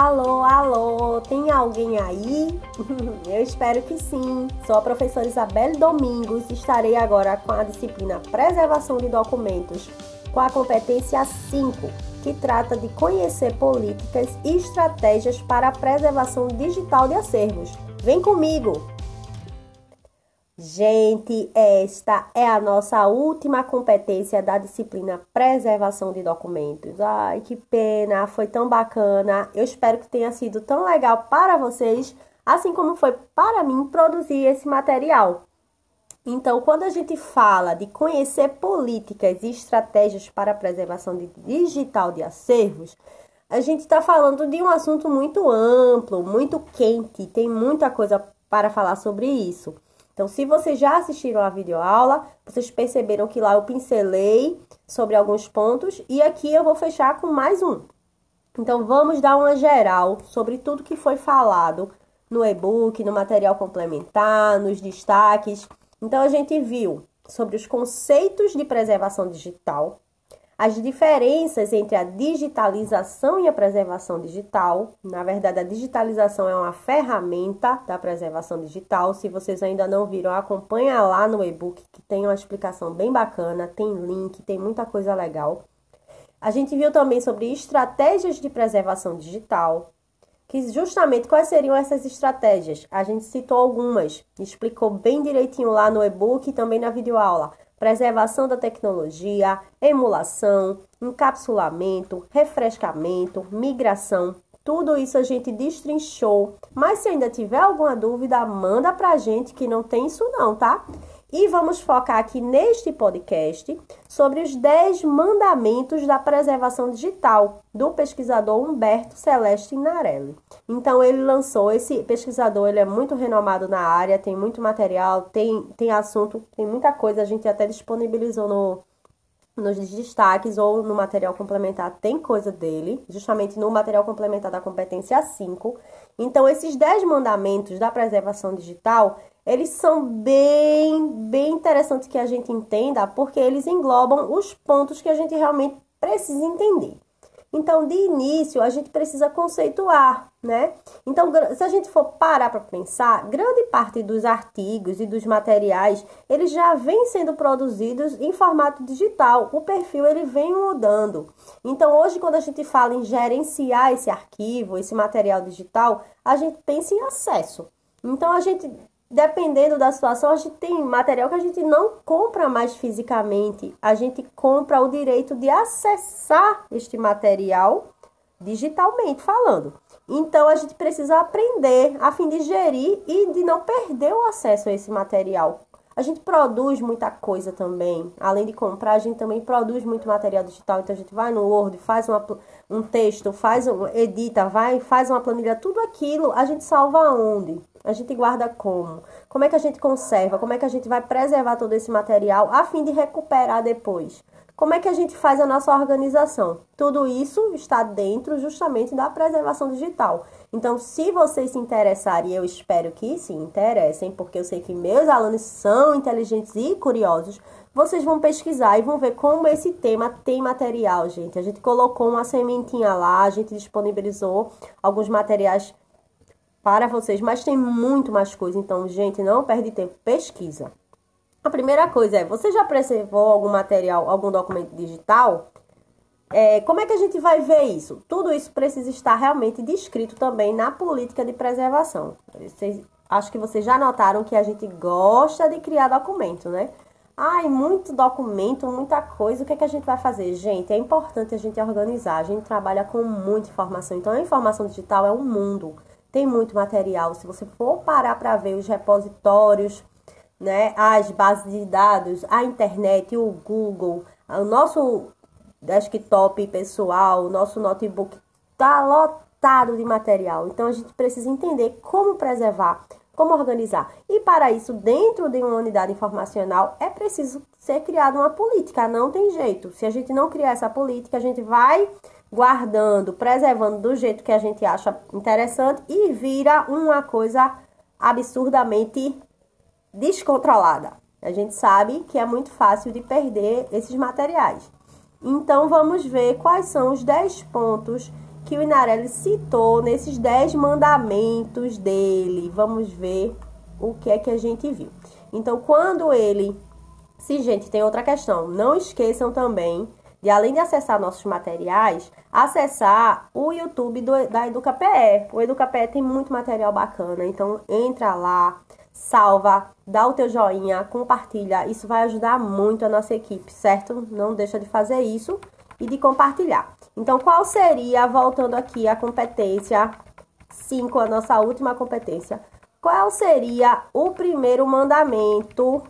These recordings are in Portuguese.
Alô, alô, tem alguém aí? Eu espero que sim. Sou a professora Isabelle Domingos e estarei agora com a disciplina Preservação de Documentos, com a competência 5, que trata de conhecer políticas e estratégias para a preservação digital de acervos. Vem comigo! Gente, esta é a nossa última competência da disciplina Preservação de Documentos. Ai, que pena, foi tão bacana. Eu espero que tenha sido tão legal para vocês, assim como foi para mim produzir esse material. Então, quando a gente fala de conhecer políticas e estratégias para a preservação de digital de acervos, a gente está falando de um assunto muito amplo, muito quente, tem muita coisa para falar sobre isso. Então, se vocês já assistiram a videoaula, vocês perceberam que lá eu pincelei sobre alguns pontos e aqui eu vou fechar com mais um. Então, vamos dar uma geral sobre tudo que foi falado no e-book, no material complementar, nos destaques. Então, a gente viu sobre os conceitos de preservação digital, as diferenças entre a digitalização e a preservação digital. Na verdade, a digitalização é uma ferramenta da preservação digital. Se vocês ainda não viram, acompanha lá no e-book que tem uma explicação bem bacana, tem link, tem muita coisa legal. A gente viu também sobre estratégias de preservação digital, que justamente quais seriam essas estratégias. A gente citou algumas, explicou bem direitinho lá no e-book e também na videoaula preservação da tecnologia, emulação, encapsulamento, refrescamento, migração. Tudo isso a gente destrinchou. Mas se ainda tiver alguma dúvida, manda pra gente que não tem isso não, tá? E vamos focar aqui neste podcast sobre os 10 mandamentos da preservação digital do pesquisador Humberto Celeste Narelli. Então ele lançou esse pesquisador, ele é muito renomado na área, tem muito material, tem tem assunto, tem muita coisa, a gente até disponibilizou no nos destaques ou no material complementar tem coisa dele, justamente no material complementar da competência 5. Então, esses 10 mandamentos da preservação digital, eles são bem, bem interessantes que a gente entenda, porque eles englobam os pontos que a gente realmente precisa entender. Então, de início, a gente precisa conceituar, né? Então, se a gente for parar para pensar, grande parte dos artigos e dos materiais, eles já vêm sendo produzidos em formato digital. O perfil ele vem mudando. Então, hoje quando a gente fala em gerenciar esse arquivo, esse material digital, a gente pensa em acesso. Então, a gente dependendo da situação, a gente tem material que a gente não compra mais fisicamente, a gente compra o direito de acessar este material digitalmente falando. Então a gente precisa aprender a fim de gerir e de não perder o acesso a esse material. A gente produz muita coisa também. Além de comprar, a gente também produz muito material digital. Então a gente vai no Word, faz uma, um texto, faz um, edita, vai, faz uma planilha, tudo aquilo a gente salva onde? A gente guarda como? Como é que a gente conserva? Como é que a gente vai preservar todo esse material a fim de recuperar depois? Como é que a gente faz a nossa organização? Tudo isso está dentro justamente da preservação digital. Então, se vocês se interessarem, eu espero que se interessem, porque eu sei que meus alunos são inteligentes e curiosos, vocês vão pesquisar e vão ver como esse tema tem material, gente. A gente colocou uma sementinha lá, a gente disponibilizou alguns materiais para vocês, mas tem muito mais coisa. Então, gente, não perde tempo, pesquisa. A primeira coisa é, você já preservou algum material, algum documento digital? É, como é que a gente vai ver isso? Tudo isso precisa estar realmente descrito também na política de preservação. Vocês, acho que vocês já notaram que a gente gosta de criar documento, né? Ai, muito documento, muita coisa. O que é que a gente vai fazer? Gente, é importante a gente organizar. A gente trabalha com muita informação. Então, a informação digital é um mundo tem muito material. Se você for parar para ver os repositórios, né, as bases de dados, a internet, o Google, o nosso desktop pessoal, o nosso notebook está lotado de material. Então a gente precisa entender como preservar, como organizar. E para isso, dentro de uma unidade informacional, é preciso ser criada uma política, não tem jeito. Se a gente não criar essa política, a gente vai guardando, preservando do jeito que a gente acha interessante e vira uma coisa absurdamente descontrolada. A gente sabe que é muito fácil de perder esses materiais. Então vamos ver quais são os 10 pontos que o Inarelli citou nesses dez mandamentos dele. Vamos ver o que é que a gente viu. Então, quando ele. Se, gente, tem outra questão. Não esqueçam também de, além de acessar nossos materiais, acessar o YouTube do, da EducaPE. O EducaPE tem muito material bacana. Então, entra lá, salva, dá o teu joinha, compartilha. Isso vai ajudar muito a nossa equipe, certo? Não deixa de fazer isso e de compartilhar. Então, qual seria, voltando aqui à competência 5, a nossa última competência, qual seria o primeiro mandamento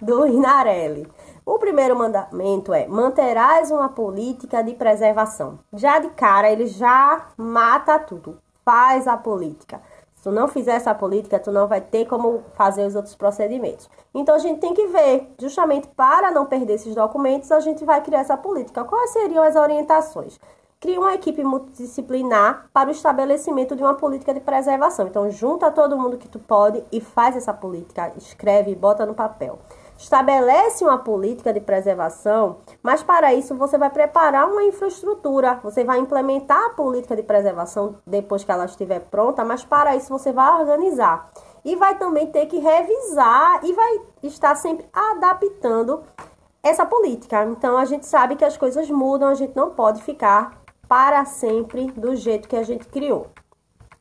do Inarelli? O primeiro mandamento é: manterás uma política de preservação. Já de cara, ele já mata tudo. Faz a política. Se tu não fizer essa política, tu não vai ter como fazer os outros procedimentos. Então a gente tem que ver, justamente para não perder esses documentos, a gente vai criar essa política. Quais seriam as orientações? cria uma equipe multidisciplinar para o estabelecimento de uma política de preservação. Então, junta todo mundo que tu pode e faz essa política, escreve e bota no papel. Estabelece uma política de preservação, mas para isso você vai preparar uma infraestrutura, você vai implementar a política de preservação depois que ela estiver pronta, mas para isso você vai organizar. E vai também ter que revisar e vai estar sempre adaptando essa política. Então a gente sabe que as coisas mudam, a gente não pode ficar para sempre do jeito que a gente criou.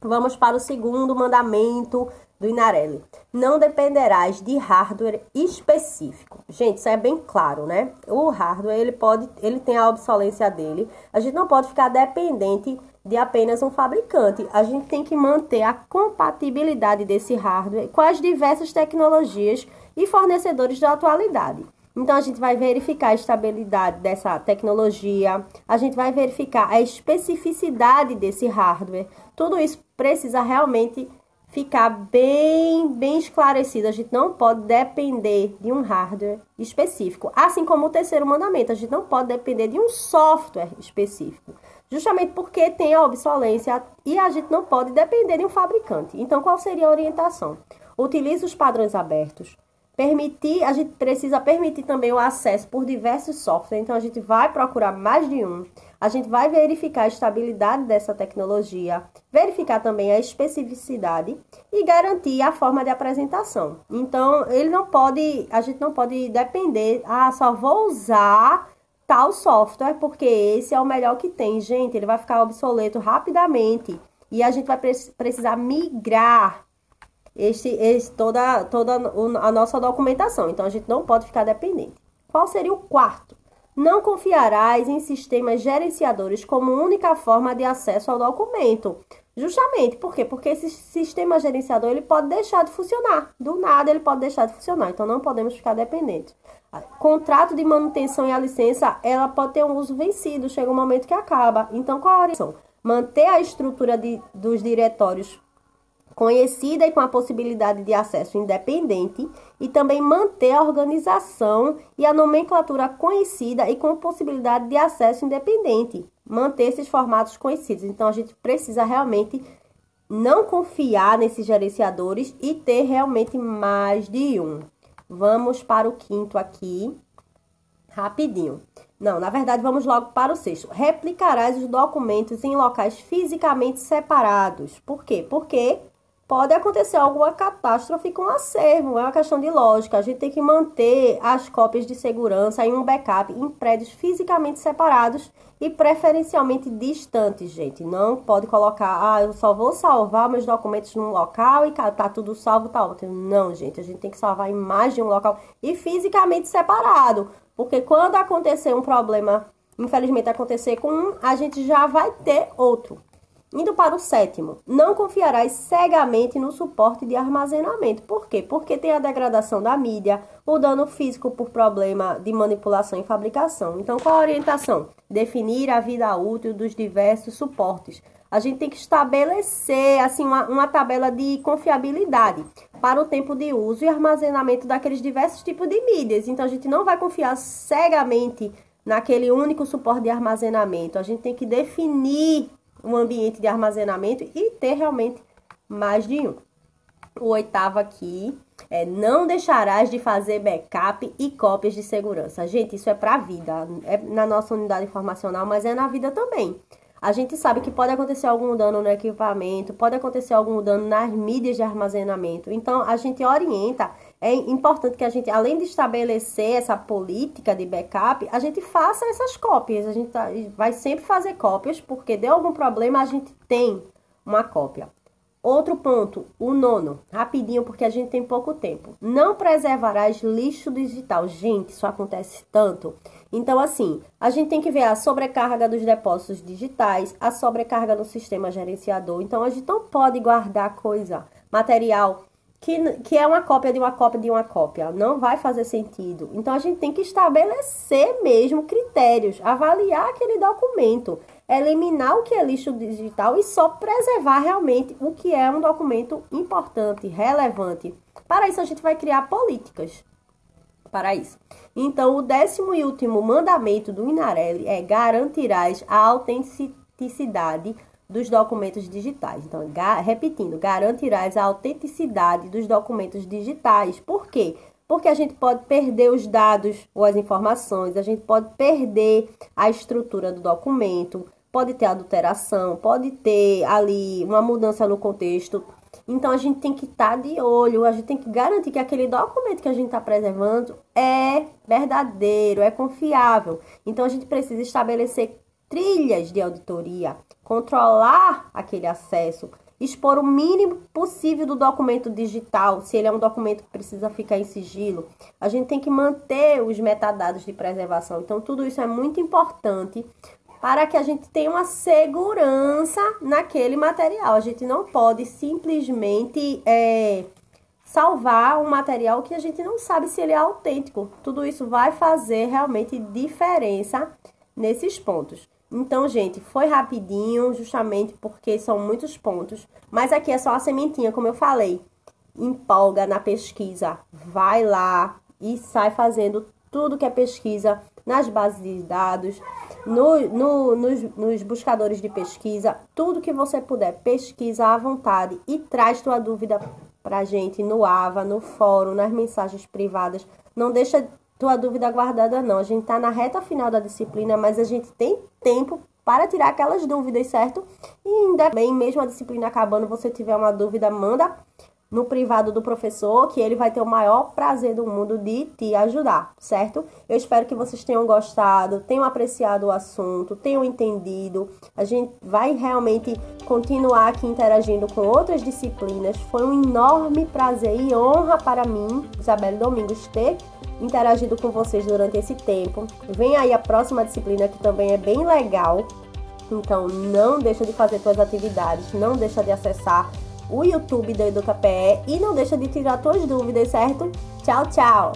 Vamos para o segundo mandamento do Inarelli. Não dependerás de hardware específico. Gente, isso é bem claro, né? O hardware, ele pode, ele tem a obsolência dele. A gente não pode ficar dependente de apenas um fabricante. A gente tem que manter a compatibilidade desse hardware com as diversas tecnologias e fornecedores da atualidade. Então, a gente vai verificar a estabilidade dessa tecnologia, a gente vai verificar a especificidade desse hardware. Tudo isso precisa realmente ficar bem, bem esclarecido. A gente não pode depender de um hardware específico. Assim como o terceiro mandamento, a gente não pode depender de um software específico. Justamente porque tem a obsolência e a gente não pode depender de um fabricante. Então, qual seria a orientação? Utilize os padrões abertos, Permitir, a gente precisa permitir também o acesso por diversos softwares, então a gente vai procurar mais de um. A gente vai verificar a estabilidade dessa tecnologia, verificar também a especificidade e garantir a forma de apresentação. Então, ele não pode, a gente não pode depender, ah, só vou usar tal software porque esse é o melhor que tem. Gente, ele vai ficar obsoleto rapidamente e a gente vai precisar migrar este, este, toda, toda a nossa documentação. Então, a gente não pode ficar dependente. Qual seria o quarto? Não confiarás em sistemas gerenciadores como única forma de acesso ao documento. Justamente, por quê? Porque esse sistema gerenciador ele pode deixar de funcionar. Do nada ele pode deixar de funcionar. Então não podemos ficar dependentes. Contrato de manutenção e a licença, ela pode ter um uso vencido, chega um momento que acaba. Então qual a orientação? Manter a estrutura de, dos diretórios conhecida e com a possibilidade de acesso independente, e também manter a organização e a nomenclatura conhecida e com possibilidade de acesso independente, manter esses formatos conhecidos. Então a gente precisa realmente não confiar nesses gerenciadores e ter realmente mais de um. Vamos para o quinto aqui, rapidinho. Não, na verdade, vamos logo para o sexto. Replicarás os documentos em locais fisicamente separados. Por quê? Porque pode acontecer alguma catástrofe com o acervo. É uma questão de lógica. A gente tem que manter as cópias de segurança em um backup em prédios fisicamente separados e preferencialmente distantes, gente. Não pode colocar, ah, eu só vou salvar meus documentos num local e tá tudo salvo, tá ótimo. Não, gente, a gente tem que salvar em mais de um local e fisicamente separado. Porque quando acontecer um problema, infelizmente acontecer com um, a gente já vai ter outro. Indo para o sétimo, não confiarás cegamente no suporte de armazenamento. Por quê? Porque tem a degradação da mídia, o dano físico por problema de manipulação e fabricação. Então, qual a orientação? Definir a vida útil dos diversos suportes. A gente tem que estabelecer assim uma, uma tabela de confiabilidade para o tempo de uso e armazenamento daqueles diversos tipos de mídias. Então, a gente não vai confiar cegamente naquele único suporte de armazenamento. A gente tem que definir um ambiente de armazenamento e ter realmente mais de um. O oitavo aqui é não deixarás de fazer backup e cópias de segurança. Gente, isso é para a vida, é na nossa unidade informacional, mas é na vida também. A gente sabe que pode acontecer algum dano no equipamento, pode acontecer algum dano nas mídias de armazenamento. Então, a gente orienta. É importante que a gente, além de estabelecer essa política de backup, a gente faça essas cópias. A gente tá, vai sempre fazer cópias, porque deu algum problema, a gente tem uma cópia. Outro ponto, o nono, rapidinho porque a gente tem pouco tempo. Não preservarás lixo digital. Gente, isso acontece tanto. Então, assim, a gente tem que ver a sobrecarga dos depósitos digitais, a sobrecarga no sistema gerenciador. Então, a gente não pode guardar coisa, material que, que é uma cópia de uma cópia de uma cópia. Não vai fazer sentido. Então, a gente tem que estabelecer mesmo critérios, avaliar aquele documento eliminar o que é lixo digital e só preservar realmente o que é um documento importante, relevante. Para isso, a gente vai criar políticas para isso. Então, o décimo e último mandamento do Inarelli é garantirás a autenticidade dos documentos digitais. Então, ga repetindo, garantirás a autenticidade dos documentos digitais. Por quê? Porque a gente pode perder os dados ou as informações, a gente pode perder a estrutura do documento, pode ter adulteração, pode ter ali uma mudança no contexto. Então a gente tem que estar tá de olho, a gente tem que garantir que aquele documento que a gente está preservando é verdadeiro, é confiável. Então a gente precisa estabelecer trilhas de auditoria, controlar aquele acesso, expor o mínimo possível do documento digital, se ele é um documento que precisa ficar em sigilo. A gente tem que manter os metadados de preservação. Então, tudo isso é muito importante para que a gente tenha uma segurança naquele material. A gente não pode simplesmente é, salvar um material que a gente não sabe se ele é autêntico. Tudo isso vai fazer realmente diferença nesses pontos. Então, gente, foi rapidinho, justamente porque são muitos pontos. Mas aqui é só a sementinha, como eu falei. Empolga na pesquisa, vai lá e sai fazendo tudo que é pesquisa nas bases de dados, no, no, nos, nos buscadores de pesquisa, tudo que você puder, pesquisa à vontade e traz tua dúvida pra gente no AVA, no fórum, nas mensagens privadas. Não deixa tua dúvida guardada, não. A gente tá na reta final da disciplina, mas a gente tem tempo para tirar aquelas dúvidas, certo? E ainda bem, mesmo a disciplina acabando, você tiver uma dúvida, manda no privado do professor, que ele vai ter o maior prazer do mundo de te ajudar, certo? Eu espero que vocês tenham gostado, tenham apreciado o assunto, tenham entendido. A gente vai realmente continuar aqui interagindo com outras disciplinas. Foi um enorme prazer e honra para mim, Isabelle Domingos, ter interagido com vocês durante esse tempo. Vem aí a próxima disciplina que também é bem legal. Então não deixa de fazer suas atividades, não deixa de acessar o YouTube do EducaPE e não deixa de tirar suas dúvidas, certo? Tchau, tchau!